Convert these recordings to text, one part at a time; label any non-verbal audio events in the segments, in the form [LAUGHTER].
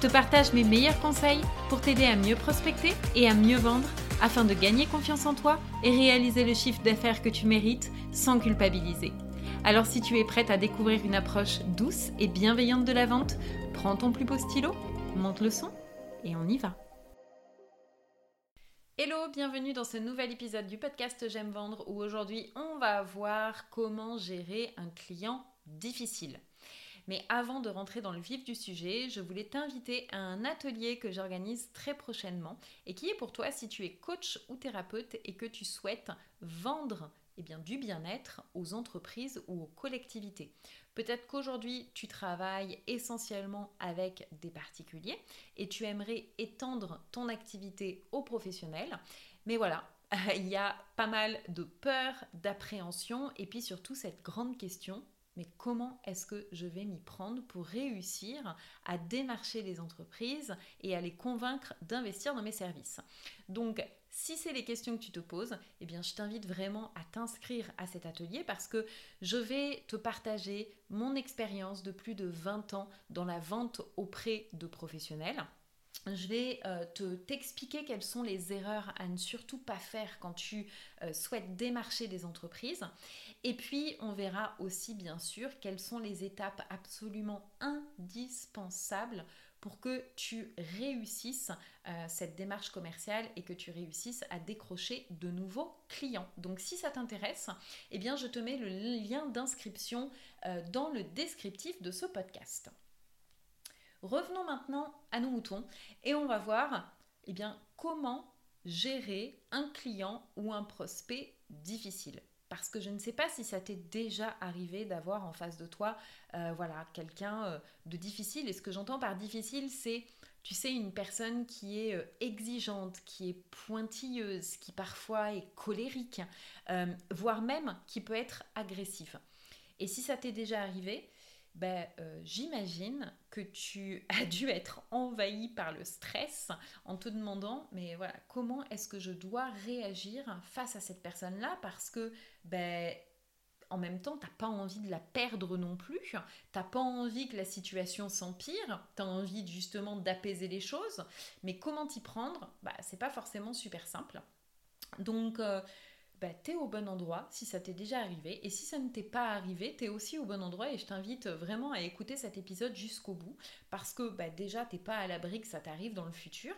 Je te partage mes meilleurs conseils pour t'aider à mieux prospecter et à mieux vendre afin de gagner confiance en toi et réaliser le chiffre d'affaires que tu mérites sans culpabiliser. Alors si tu es prête à découvrir une approche douce et bienveillante de la vente, prends ton plus beau stylo, monte le son et on y va. Hello, bienvenue dans ce nouvel épisode du podcast J'aime vendre où aujourd'hui on va voir comment gérer un client difficile. Mais avant de rentrer dans le vif du sujet, je voulais t'inviter à un atelier que j'organise très prochainement et qui est pour toi si tu es coach ou thérapeute et que tu souhaites vendre eh bien, du bien-être aux entreprises ou aux collectivités. Peut-être qu'aujourd'hui, tu travailles essentiellement avec des particuliers et tu aimerais étendre ton activité aux professionnels. Mais voilà, [LAUGHS] il y a pas mal de peur, d'appréhension et puis surtout cette grande question mais comment est-ce que je vais m'y prendre pour réussir à démarcher les entreprises et à les convaincre d'investir dans mes services? Donc, si c'est les questions que tu te poses, eh bien, je t'invite vraiment à t'inscrire à cet atelier parce que je vais te partager mon expérience de plus de 20 ans dans la vente auprès de professionnels je vais euh, te t'expliquer quelles sont les erreurs à ne surtout pas faire quand tu euh, souhaites démarcher des entreprises. Et puis, on verra aussi, bien sûr, quelles sont les étapes absolument indispensables pour que tu réussisses euh, cette démarche commerciale et que tu réussisses à décrocher de nouveaux clients. Donc si ça t'intéresse, eh bien je te mets le lien d'inscription dans le descriptif de ce podcast. Revenons maintenant à nos moutons et on va voir eh comment gérer un client ou un prospect difficile. Parce que je ne sais pas si ça t'est déjà arrivé d'avoir en face de toi euh, voilà, quelqu'un euh, de difficile. Et ce que j'entends par difficile, c'est, tu sais, une personne qui est euh, exigeante, qui est pointilleuse, qui parfois est colérique, voire même qui peut être agressif. Et si ça t'est déjà arrivé, ben, j'imagine tu [LAUGHS] as dû être envahi par le stress en te demandant, mais voilà, comment est-ce que je dois réagir face à cette personne-là? Parce que, ben, en même temps, t'as pas envie de la perdre non plus, t'as pas envie que la situation s'empire, tu as envie justement d'apaiser les choses, mais comment t'y prendre? Bah, C'est pas forcément super simple. Donc, euh, bah, tu es au bon endroit si ça t'est déjà arrivé. Et si ça ne t'est pas arrivé, tu es aussi au bon endroit et je t'invite vraiment à écouter cet épisode jusqu'au bout parce que bah, déjà, t'es pas à l'abri que ça t'arrive dans le futur.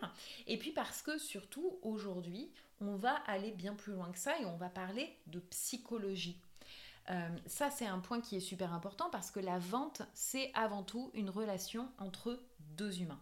Et puis parce que surtout, aujourd'hui, on va aller bien plus loin que ça et on va parler de psychologie. Euh, ça, c'est un point qui est super important parce que la vente, c'est avant tout une relation entre deux humains.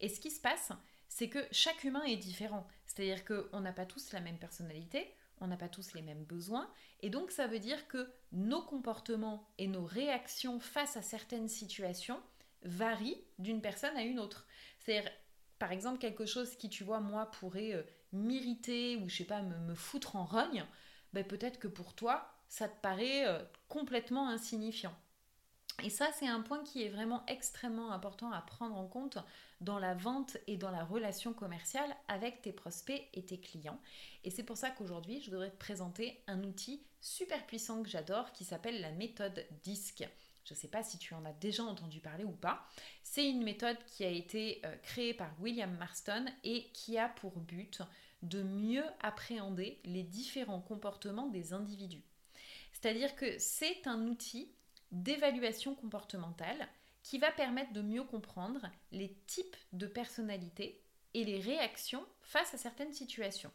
Et ce qui se passe, c'est que chaque humain est différent. C'est-à-dire qu'on n'a pas tous la même personnalité, on n'a pas tous les mêmes besoins, et donc ça veut dire que nos comportements et nos réactions face à certaines situations varient d'une personne à une autre. C'est-à-dire, par exemple, quelque chose qui, tu vois, moi, pourrait euh, m'irriter ou, je sais pas, me, foutre en rogne, ben, peut-être que pour toi, ça te paraît euh, complètement insignifiant. Et ça, c'est un point qui est vraiment extrêmement important à prendre en compte dans la vente et dans la relation commerciale avec tes prospects et tes clients. Et c'est pour ça qu'aujourd'hui, je voudrais te présenter un outil super puissant que j'adore qui s'appelle la méthode DISC. Je ne sais pas si tu en as déjà entendu parler ou pas. C'est une méthode qui a été euh, créée par William Marston et qui a pour but de mieux appréhender les différents comportements des individus. C'est-à-dire que c'est un outil d'évaluation comportementale qui va permettre de mieux comprendre les types de personnalités et les réactions face à certaines situations.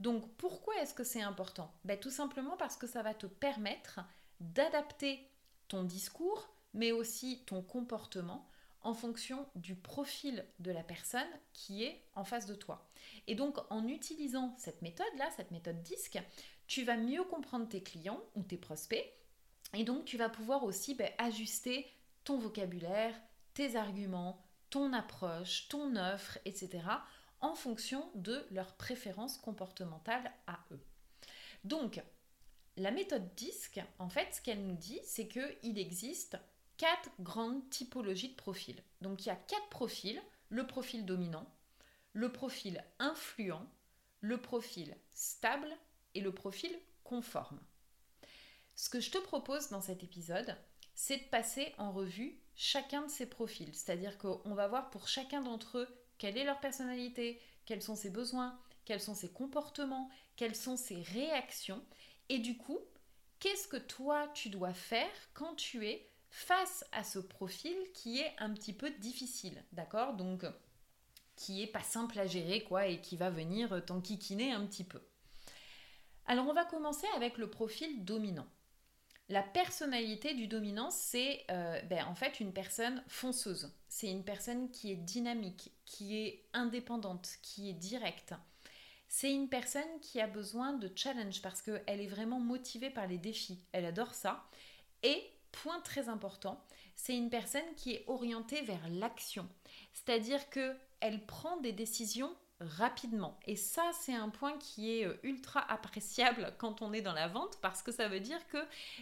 Donc pourquoi est-ce que c'est important? Ben, Tout simplement parce que ça va te permettre d'adapter ton discours, mais aussi ton comportement en fonction du profil de la personne qui est en face de toi. Et donc en utilisant cette méthode-là, cette méthode DISC, tu vas mieux comprendre tes clients ou tes prospects et donc, tu vas pouvoir aussi ben, ajuster ton vocabulaire, tes arguments, ton approche, ton offre, etc. en fonction de leurs préférences comportementales à eux. Donc, la méthode DISC, en fait, ce qu'elle nous dit, c'est qu'il existe quatre grandes typologies de profils. Donc, il y a quatre profils le profil dominant, le profil influent, le profil stable et le profil conforme. Ce que je te propose dans cet épisode, c'est de passer en revue chacun de ces profils. C'est-à-dire qu'on va voir pour chacun d'entre eux quelle est leur personnalité, quels sont ses besoins, quels sont ses comportements, quelles sont ses réactions. Et du coup, qu'est-ce que toi tu dois faire quand tu es face à ce profil qui est un petit peu difficile, d'accord? Donc, qui est pas simple à gérer, quoi, et qui va venir t'enquiquiner un petit peu. Alors, on va commencer avec le profil dominant. La personnalité du dominant, c'est euh, ben, en fait une personne fonceuse. C'est une personne qui est dynamique, qui est indépendante, qui est directe. C'est une personne qui a besoin de challenge parce qu'elle est vraiment motivée par les défis. Elle adore ça. Et, point très important, c'est une personne qui est orientée vers l'action. C'est-à-dire qu'elle prend des décisions rapidement. Et ça, c'est un point qui est euh, ultra appréciable [LAUGHS] quand on est dans la vente parce que ça veut dire que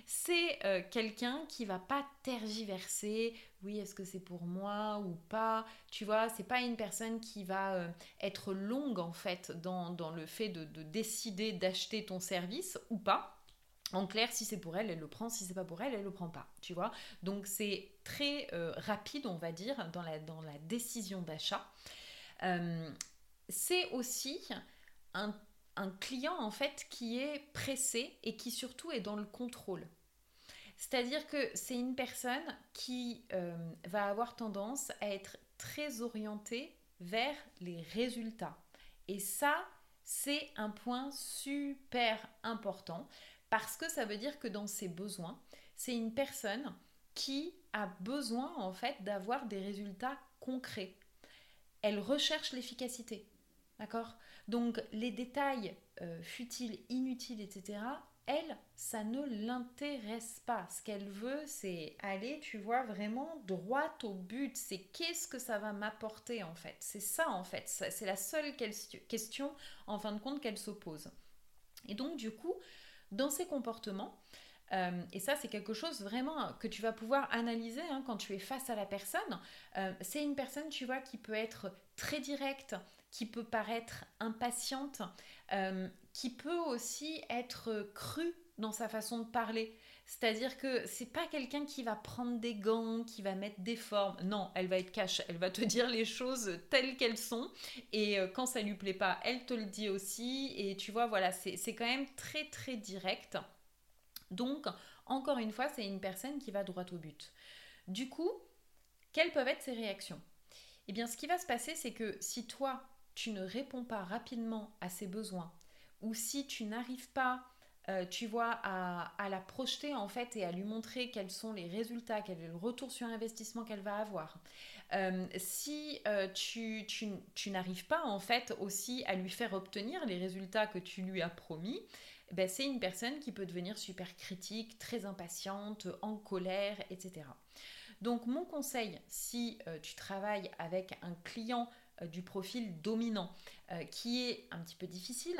c'est euh, quelqu'un qui va pas tergiverser. Oui, est-ce que c'est pour moi ou pas? Tu vois, c'est pas une personne qui va euh, être longue en fait dans, le fait de, décider d'acheter ton service ou pas. En clair, si c'est pour elle, elle le prend. Si c'est pas pour elle, elle le prend pas. Tu vois Donc c'est très rapide, on va dire, dans la, dans la décision d'achat c'est aussi un, client en fait qui est pressé et qui surtout est dans le contrôle. C'est-à-dire que c'est une personne qui euh, va avoir tendance à être très orientée vers les résultats. Et ça, c'est un point super important parce que ça veut dire que dans ses besoins, c'est une personne qui a besoin en fait d'avoir des résultats concrets. Elle recherche l'efficacité. D'accord? Donc les détails euh, futiles, inutiles, etc., elle, ça ne l'intéresse pas. Ce qu'elle veut, c'est aller, tu vois, vraiment droit au but. C'est qu'est-ce que ça va m'apporter en fait? C'est ça en fait. C'est la seule question en fin de compte qu'elle s'oppose. Et donc du coup, dans ses comportements, euh, et ça, c'est quelque chose vraiment que tu vas pouvoir analyser hein, quand tu es face à la personne. Euh, c'est une personne, tu vois, qui peut être très directe, qui peut paraître impatiente, euh, qui peut aussi être crue dans sa façon de parler. C'est-à-dire que c'est pas quelqu'un qui va prendre des gants, qui va mettre des formes. Non, elle va être cash. Elle va te [LAUGHS] dire les choses telles qu'elles sont. Et euh, quand ça lui plaît pas, elle te le dit aussi. Et tu vois, voilà, c'est quand même très très direct. Donc, encore une fois, c'est une personne qui va droit au but. Du coup, quelles peuvent être ses réactions? Eh bien, ce qui va se passer, c'est que si toi, tu ne réponds pas rapidement à ses besoins, ou si tu n'arrives pas, euh, tu vois, à, la projeter en fait et à lui montrer quels sont les résultats, quel est le retour sur investissement qu'elle va avoir, euh, si euh, tu, n'arrives pas en fait aussi à lui faire obtenir les résultats que tu lui as promis, ben, c'est une personne qui peut devenir super critique, très impatiente, en colère, etc. Donc mon conseil, si tu travailles avec un client du profil dominant euh, qui est un petit peu difficile,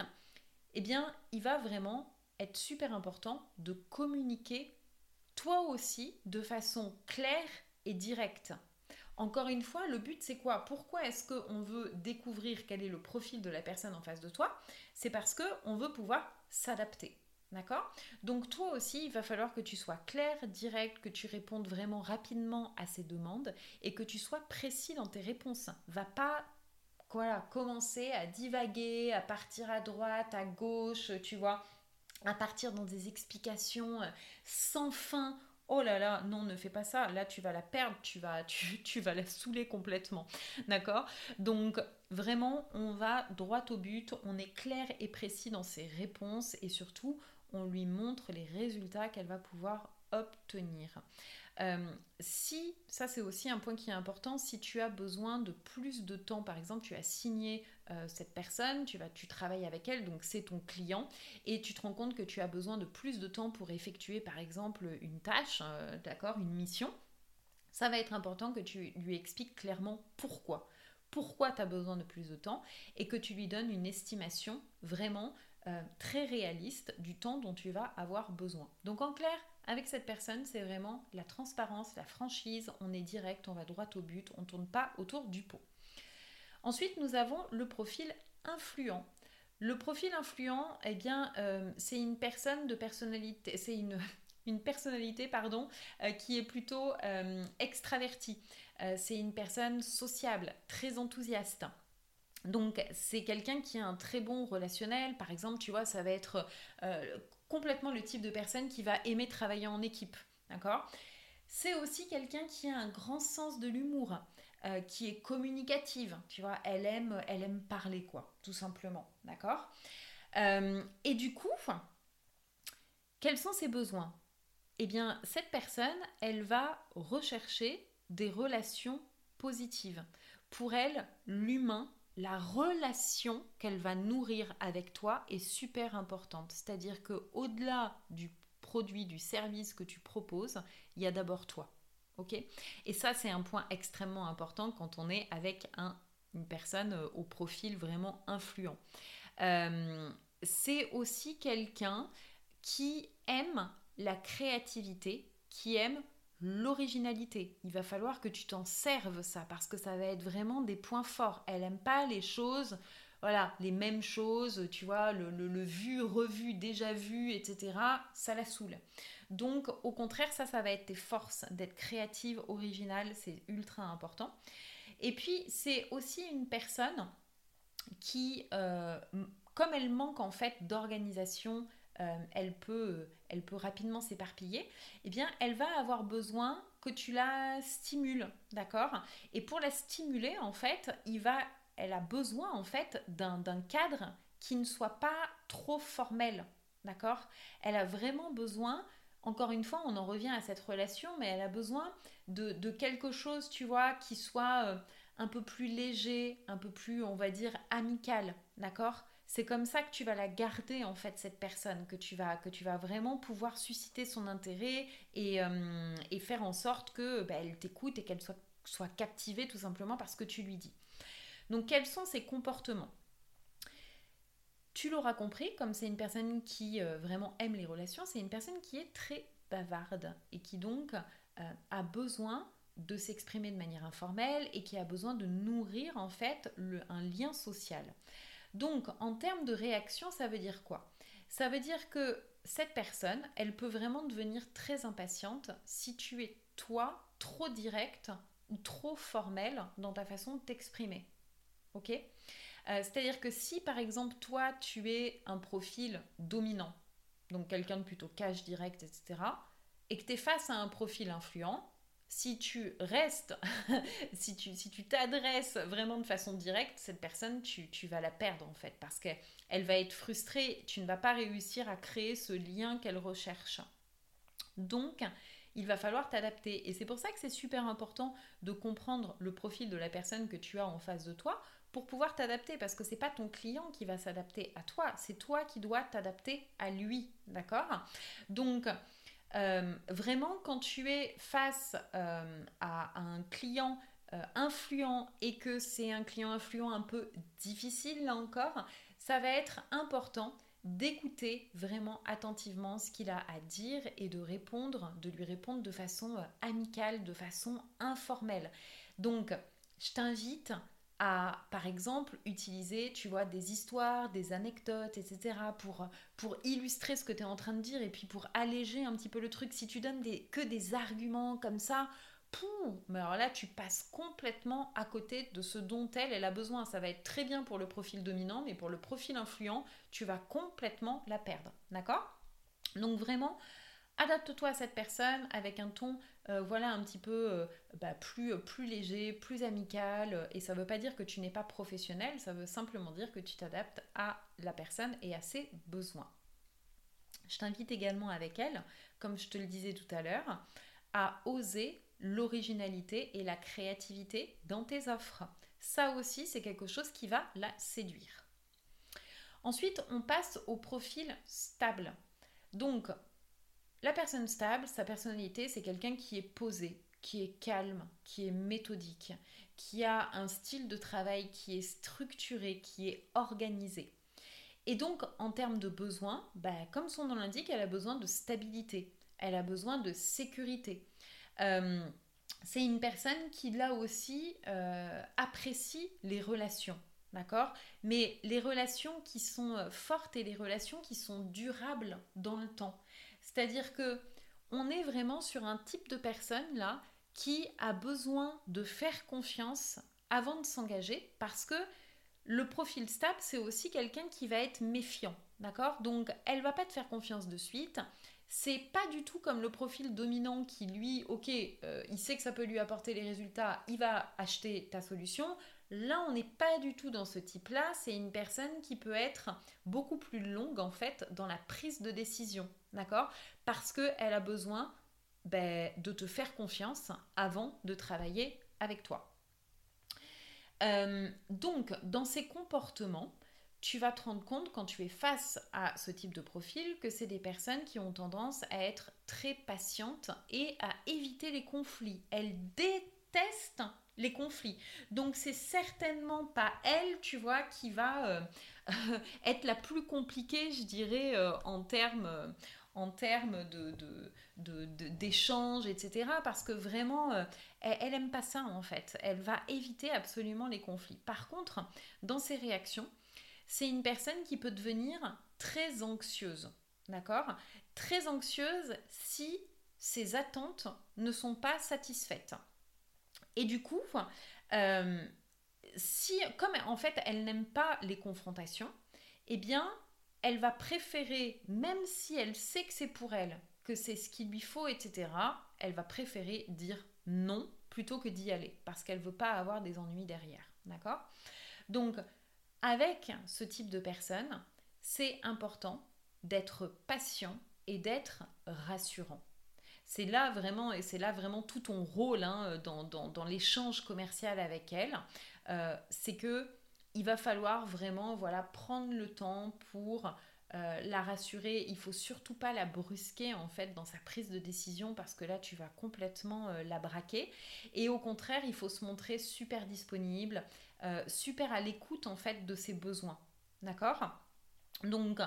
eh bien, il va vraiment être super important de communiquer toi aussi de façon claire et directe. Encore une fois, le but c'est quoi? Pourquoi est-ce qu'on veut découvrir quel est le profil de la personne en face de toi? C'est parce qu'on veut pouvoir s'adapter. D'accord? Donc toi aussi, il va falloir que tu sois clair, direct, que tu répondes vraiment rapidement à ces demandes et que tu sois précis dans tes réponses. Va pas voilà, commencer à divaguer, à partir à droite, à gauche, tu vois, à partir dans des explications euh, sans fin. Oh là là, non, ne fais pas ça. Là, tu vas la perdre, tu vas, [LAUGHS] tu vas la saouler complètement. D'accord? Donc, vraiment, on va droit au but, on est clair et précis dans ses réponses et surtout, on lui montre les résultats qu'elle va pouvoir obtenir. Euh, si, ça c'est aussi un point qui est important, si tu as besoin de plus de temps, par exemple tu as signé euh, cette personne, tu, vas, tu travailles avec elle, donc c'est ton client, et tu te rends compte que tu as besoin de plus de temps pour effectuer par exemple une tâche, euh, d'accord, une mission, ça va être important que tu lui expliques clairement pourquoi. Pourquoi tu as besoin de plus de temps et que tu lui donnes une estimation vraiment très réaliste du temps dont tu vas avoir besoin. Donc en clair, avec cette personne, c'est vraiment la transparence, la franchise, on est direct, on va droit au but, on ne tourne pas autour du pot. Ensuite, nous avons le profil influent. Le profil influent, eh bien, euh, c'est une personne de personnalité, c'est une, [LAUGHS] une personnalité pardon, euh, qui est plutôt extravertie. c'est une personne sociable, très enthousiaste. Donc c'est quelqu'un qui a un très bon relationnel. Par exemple, tu vois, ça va être euh, complètement le type de personne qui va aimer travailler en équipe. D'accord? C'est aussi quelqu'un qui a un grand sens de l'humour, euh, qui est communicative. Tu vois, elle aime, elle aime parler, quoi, tout simplement. D'accord? Euh, Et du coup, quels sont ses besoins? Eh bien, cette personne, elle va rechercher des relations positives. Pour elle, l'humain la relation qu'elle va nourrir avec toi est super importante. C'est-à-dire que au-delà du produit, du service que tu proposes, il y a d'abord toi. OK? Et ça c'est un point extrêmement important quand on est avec une personne euh, au profil vraiment influent. Euh, c'est aussi quelqu'un qui aime la créativité, qui aime l'originalité. Il va falloir que tu t'en serves ça parce que ça va être vraiment des points forts. Elle aime pas les choses, voilà, les mêmes choses, tu vois, le, le, vu, revu, déjà vu, etc. Ça la saoule. Donc au contraire, ça, ça va être tes forces d'être créative, originale, c'est ultra important. Et puis c'est aussi une personne qui, euh, comme elle manque en fait d'organisation, euh, elle, peut, elle peut rapidement s'éparpiller, eh bien, elle va avoir besoin que tu la stimules, d'accord? Et pour la stimuler, en fait, il va, elle a besoin, en fait, d'un cadre qui ne soit pas trop formel, d'accord? Elle a vraiment besoin encore une fois, on en revient à cette relation, mais elle a besoin de, de quelque chose, tu vois, qui soit euh, un peu plus léger, un peu plus, on va dire, amical, d'accord? C'est comme ça que tu vas la garder en fait cette personne, que tu vas, que tu vas vraiment pouvoir susciter son intérêt et, euh, faire en sorte que bah, elle t'écoute et qu'elle soit, captivée tout simplement parce que tu lui dis. Donc quels sont ses comportements? Tu l'auras compris, comme c'est une personne qui euh, vraiment aime les relations, c'est une personne qui est très bavarde et qui donc euh, a besoin de s'exprimer de manière informelle et qui a besoin de nourrir en fait un lien social. Donc, en termes de réaction, ça veut dire quoi? Ça veut dire que cette personne, elle peut vraiment devenir très impatiente si tu es, toi, trop direct ou trop formel dans ta façon de t'exprimer. Ok? Euh, C'est-à-dire que si, par exemple, toi, tu es un profil dominant, donc quelqu'un de plutôt cash direct, etc., et que tu es face à un profil influent, si tu restes, [LAUGHS] si tu si t'adresses vraiment de façon directe, cette personne, tu, vas la perdre en fait, parce qu'elle va être frustrée, tu ne vas pas réussir à créer ce lien qu'elle recherche. Donc, il va falloir t'adapter. Et c'est pour ça que c'est super important de comprendre le profil de la personne que tu as en face de toi pour pouvoir t'adapter parce que c'est pas ton client qui va s'adapter à toi, c'est toi qui dois t'adapter à lui, d'accord? Donc euh, vraiment, quand tu es face euh, à un client euh, influent et que c'est un client influent un peu difficile, là encore, ça va être important d'écouter vraiment attentivement ce qu'il a à dire et de répondre, de lui répondre de façon amicale, de façon informelle. Donc, je t'invite par exemple, utiliser, tu vois, des histoires, des anecdotes, etc. pour, pour illustrer ce que tu es en train de dire et puis pour alléger un petit peu le truc. Si tu donnes que des arguments comme ça, poum, mais alors là, tu passes complètement à côté de ce dont elle, elle a besoin. Ça va être très bien pour le profil dominant, mais pour le profil influent, tu vas complètement la perdre. D'accord? Donc vraiment, adapte-toi à cette personne avec un ton euh, voilà un petit peu euh, bah, plus, plus léger, plus amical. Et ça ne veut pas dire que tu n'es pas professionnel, ça veut simplement dire que tu t'adaptes à la personne et à ses besoins. Je t'invite également avec elle, comme je te le disais tout à l'heure, à oser l'originalité et la créativité dans tes offres. Ça aussi, c'est quelque chose qui va la séduire. Ensuite, on passe au profil stable. Donc, la personne stable, sa personnalité, c'est quelqu'un qui est posé, qui est calme, qui est méthodique, qui a un style de travail qui est structuré, qui est organisé. Et donc, en termes de besoins, bah, comme son nom l'indique, elle a besoin de stabilité, elle a besoin de sécurité. Euh, c'est une personne qui, là aussi, euh, apprécie les relations. D'accord? Mais les relations qui sont fortes et les relations qui sont durables dans le temps. C'est-à-dire que on est vraiment sur un type de personne là qui a besoin de faire confiance avant de s'engager parce que le profil stable, c'est aussi quelqu'un qui va être méfiant. D'accord? Donc, elle va pas te faire confiance de suite. C'est pas du tout comme le profil dominant qui, lui, ok, euh, il sait que ça peut lui apporter les résultats, il va acheter ta solution. Là, on n'est pas du tout dans ce type-là. C'est une personne qui peut être beaucoup plus longue, en fait, dans la prise de décision. D'accord? Parce qu'elle a besoin ben, de te faire confiance avant de travailler avec toi. Euh, donc, dans ces comportements, tu vas te rendre compte quand tu es face à ce type de profil que c'est des personnes qui ont tendance à être très patientes et à éviter les conflits. Elles détestent les conflits. Donc c'est certainement pas elle, tu vois, qui va euh, [LAUGHS] être la plus compliquée, je dirais, euh, en termes de, d'échanges, etc. Parce que vraiment, euh, elle, elle aime pas ça en fait. Elle va éviter absolument les conflits. Par contre, dans ses réactions, c'est une personne qui peut devenir très anxieuse. D'accord? Très anxieuse si ses attentes ne sont pas satisfaites. Et du coup, euh, si, comme en fait elle n'aime pas les confrontations, eh bien, elle va préférer, même si elle sait que c'est pour elle, que c'est ce qu'il lui faut, etc., elle va préférer dire non plutôt que d'y aller, parce qu'elle ne veut pas avoir des ennuis derrière. D'accord? Donc, avec ce type de personne, c'est important d'être patient et d'être rassurant. C'est là vraiment, et c'est là vraiment tout ton rôle hein, dans, l'échange commercial avec elle, euh, c'est que il va falloir vraiment voilà prendre le temps pour euh, la rassurer. Il faut surtout pas la brusquer en fait dans sa prise de décision parce que là tu vas complètement euh, la braquer. Et au contraire, il faut se montrer super disponible, super à l'écoute en fait de ses besoins. D'accord? Donc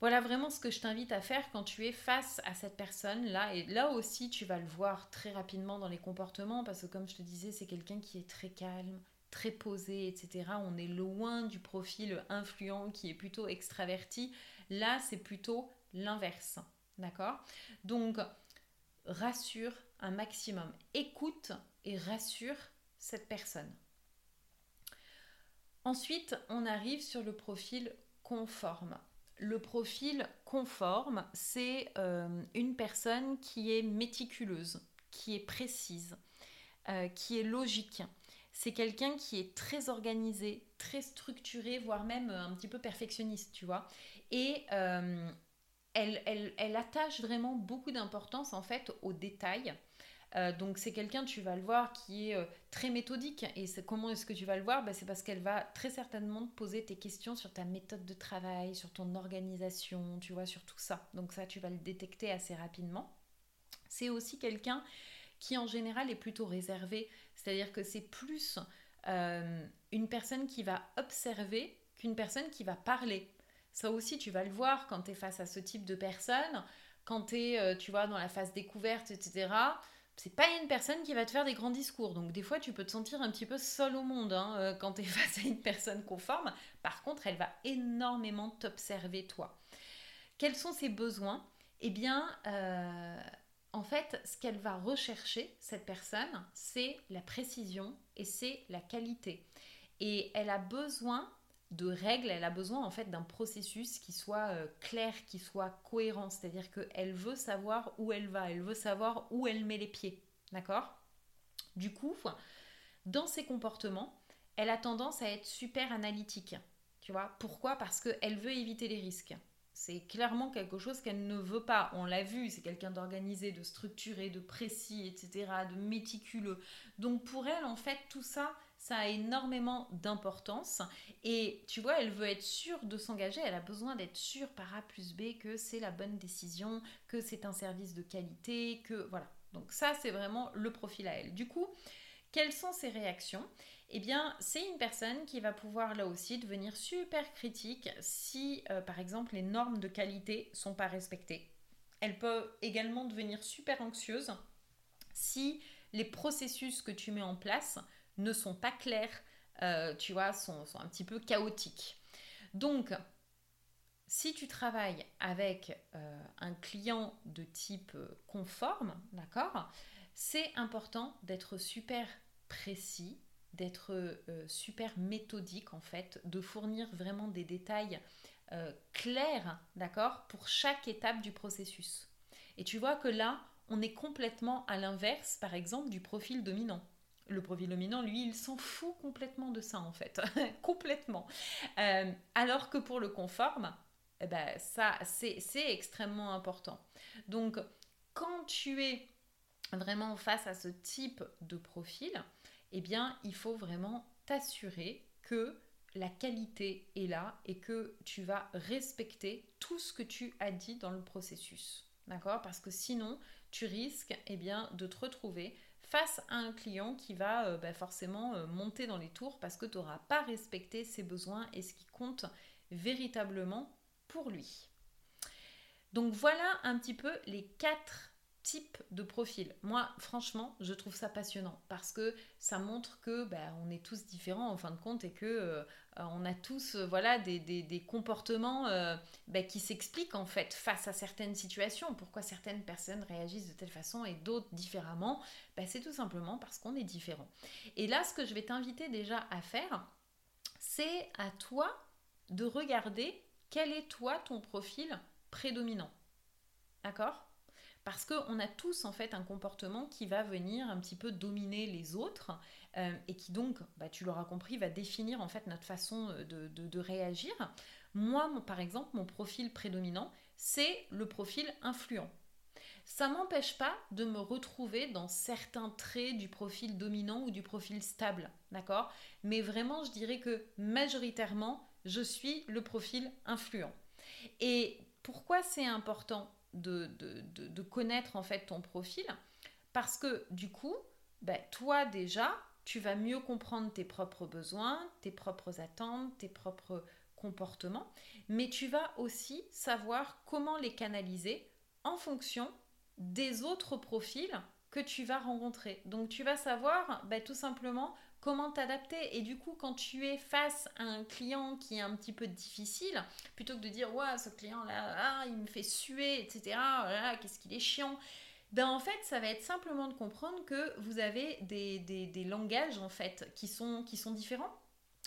voilà vraiment ce que je t'invite à faire quand tu es face à cette personne-là. Et là aussi, tu vas le voir très rapidement dans les comportements parce que comme je te disais, c'est quelqu'un qui est très calme, très posé, etc. On est loin du profil influent qui est plutôt extraverti. Là, c'est plutôt l'inverse. D'accord? Donc, rassure un maximum. Écoute et rassure cette personne. Ensuite, on arrive sur le profil conforme. Le profil conforme, c'est euh, une personne qui est méticuleuse, qui est précise, euh, qui est logique. C'est quelqu'un qui est très organisé, très structuré, voire même un petit peu perfectionniste, tu vois. Et euh, elle, elle, attache vraiment beaucoup d'importance en fait aux détails. Euh, donc c'est quelqu'un, tu vas le voir, qui est euh, très méthodique. Et comment est-ce que tu vas le voir? Bah, C'est parce qu'elle va très certainement te poser tes questions sur ta méthode de travail, sur ton organisation, tu vois, sur tout ça. Donc ça, tu vas le détecter assez rapidement. C'est aussi quelqu'un qui en général est plutôt réservé. C'est-à-dire que c'est plus euh, une personne qui va observer qu'une personne qui va parler. Ça aussi, tu vas le voir quand tu es face à ce type de personne, quand tu es, tu vois, dans la phase découverte, etc c'est pas une personne qui va te faire des grands discours. Donc des fois, tu peux te sentir un petit peu seul au monde hein, euh, quand tu es [LAUGHS] face à une personne conforme. Par contre, elle va énormément t'observer toi. Quels sont ses besoins? Eh bien, euh, en fait, ce qu'elle va rechercher, cette personne, c'est la précision et c'est la qualité. Et elle a besoin de règles, elle a besoin en fait d'un processus qui soit euh, clair, qui soit cohérent. C'est-à-dire qu'elle veut savoir où elle va, elle veut savoir où elle met les pieds. D'accord? Du coup, dans ses comportements, elle a tendance à être super analytique. Tu vois? Pourquoi? Parce qu'elle veut éviter les risques. C'est clairement quelque chose qu'elle ne veut pas. On l'a vu, c'est quelqu'un d'organisé, de structuré, de précis, etc., de méticuleux. Donc pour elle, en fait, tout ça, ça a énormément d'importance. Et tu vois, elle veut être sûre de s'engager, elle a besoin d'être sûre par A plus B que c'est la bonne décision, que c'est un service de qualité, que voilà. Donc ça, c'est vraiment le profil à elle. Du coup, quelles sont ses réactions? Eh bien, c'est une personne qui va pouvoir là aussi devenir super critique si, euh, par exemple, les normes de qualité sont pas respectées. Elle peut également devenir super anxieuse si les processus que tu mets en place ne sont pas clairs, euh, tu vois, sont, un petit peu chaotiques. Donc, si tu travailles avec euh, un client de type euh, conforme, d'accord, c'est important d'être super précis, d'être super méthodique en fait, de fournir vraiment des détails clairs, d'accord, pour chaque étape du processus. Et tu vois que là, on est complètement à l'inverse, par exemple, du profil dominant. Le profil dominant, lui, il s'en fout complètement de ça, en fait. [LAUGHS] complètement. Euh, alors que pour le conforme, eh ben, ça, c'est extrêmement important. Donc, quand tu es vraiment face à ce type de profil, eh bien, il faut vraiment t'assurer que la qualité est là et que tu vas respecter tout ce que tu as dit dans le processus. D'accord? Parce que sinon, tu risques eh bien, de te retrouver face à un client qui va euh, bah, forcément euh, monter dans les tours parce que tu n'auras pas respecté ses besoins et ce qui compte véritablement pour lui. Donc voilà un petit peu les quatre type de profil. Moi, franchement, je trouve ça passionnant parce que ça montre que ben, on est tous différents en fin de compte et que euh, on a tous euh, voilà des, comportements euh, ben, qui s'expliquent en fait face à certaines situations. Pourquoi certaines personnes réagissent de telle façon et d'autres différemment? Ben, C'est tout simplement parce qu'on est différent. Et là, ce que je vais t'inviter déjà à faire, c'est à toi de regarder quel est toi ton profil prédominant. D'accord? Parce qu'on a tous en fait un comportement qui va venir un petit peu dominer les autres euh, et qui donc, bah, tu l'auras compris, va définir en fait notre façon euh, de, réagir. Moi, par exemple, mon profil prédominant, c'est le profil influent. Ça m'empêche pas de me retrouver dans certains traits du profil dominant ou du profil stable, d'accord? Mais vraiment, je dirais que majoritairement, je suis le profil influent. Et pourquoi c'est important? De, connaître en fait ton profil parce que du coup, ben, toi déjà, tu vas mieux comprendre tes propres besoins, tes propres attentes, tes propres comportements, mais tu vas aussi savoir comment les canaliser en fonction des autres profils que tu vas rencontrer. Donc tu vas savoir ben, tout simplement comment t'adapter. Et du coup, quand tu es face à un client qui est un petit peu difficile, plutôt que de dire, ouais, ce client-là, ah, il me fait suer, etc., qu'est-ce qu'il est chiant. Ben en fait, ça va être simplement de comprendre que vous avez des, des, langages en fait qui sont, qui sont différents.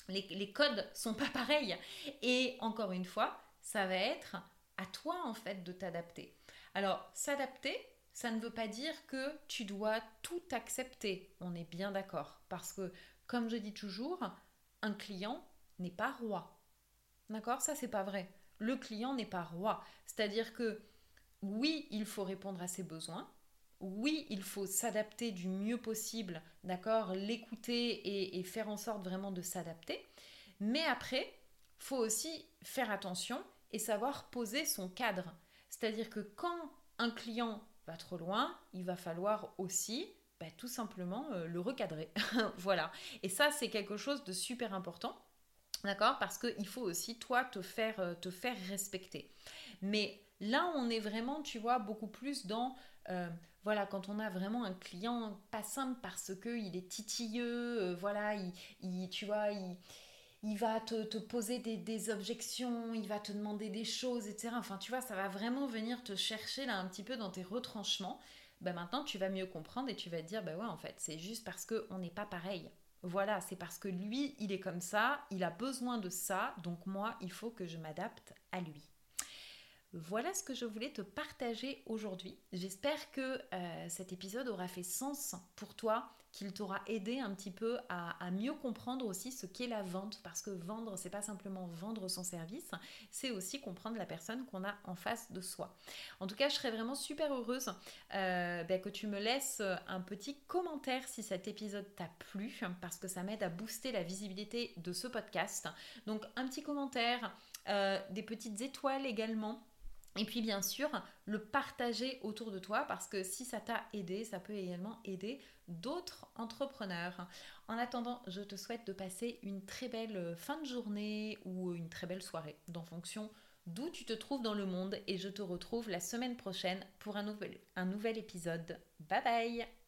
Les, les codes sont pas pareils. Et encore une fois, ça va être à toi en fait de t'adapter. Alors, s'adapter, ça ne veut pas dire que tu dois tout accepter. On est bien d'accord. Parce que, comme je dis toujours, un client n'est pas roi. D'accord? Ça, c'est pas vrai. Le client n'est pas roi. C'est-à-dire que, oui, il faut répondre à ses besoins. Oui, il faut s'adapter du mieux possible, d'accord? L'écouter et, faire en sorte vraiment de s'adapter. Mais après, faut aussi faire attention et savoir poser son cadre. C'est-à-dire que quand un client trop loin, il va falloir aussi bah, tout simplement euh, le recadrer. [LAUGHS] voilà. Et ça, c'est quelque chose de super important. D'accord? Parce qu'il faut aussi, toi, te faire, euh, te faire respecter. Mais là, on est vraiment, tu vois, beaucoup plus dans... Euh, voilà, quand on a vraiment un client pas simple parce qu'il est titilleux, voilà, il, tu vois, il il va te, poser des, objections, il va te demander des choses, etc. Enfin, tu vois, ça va vraiment venir te chercher là un petit peu dans tes retranchements. Ben maintenant, tu vas mieux comprendre et tu vas te dire, ben ouais, en fait, c'est juste parce qu'on n'est pas pareil. Voilà, c'est parce que lui, il est comme ça, il a besoin de ça, donc moi, il faut que je m'adapte à lui. Voilà ce que je voulais te partager aujourd'hui. J'espère que euh, cet épisode aura fait sens pour toi qu'il t'aura aidé un petit peu à, mieux comprendre aussi ce qu'est la vente. Parce que vendre c'est pas simplement vendre son service c'est aussi comprendre la personne qu'on a en face de soi. En tout cas je serais vraiment super heureuse euh, ben, que tu me laisses un petit commentaire si cet épisode t'a plu parce que ça m'aide à booster la visibilité de ce podcast. Donc un petit commentaire euh, des petites étoiles également Et puis bien sûr, le partager autour de toi parce que si ça t'a aidé, ça peut également aider d'autres entrepreneurs. En attendant, je te souhaite de passer une très belle fin de journée ou une très belle soirée, en fonction d'où tu te trouves dans le monde et je te retrouve la semaine prochaine pour un nouvel, un nouvel épisode. Bye bye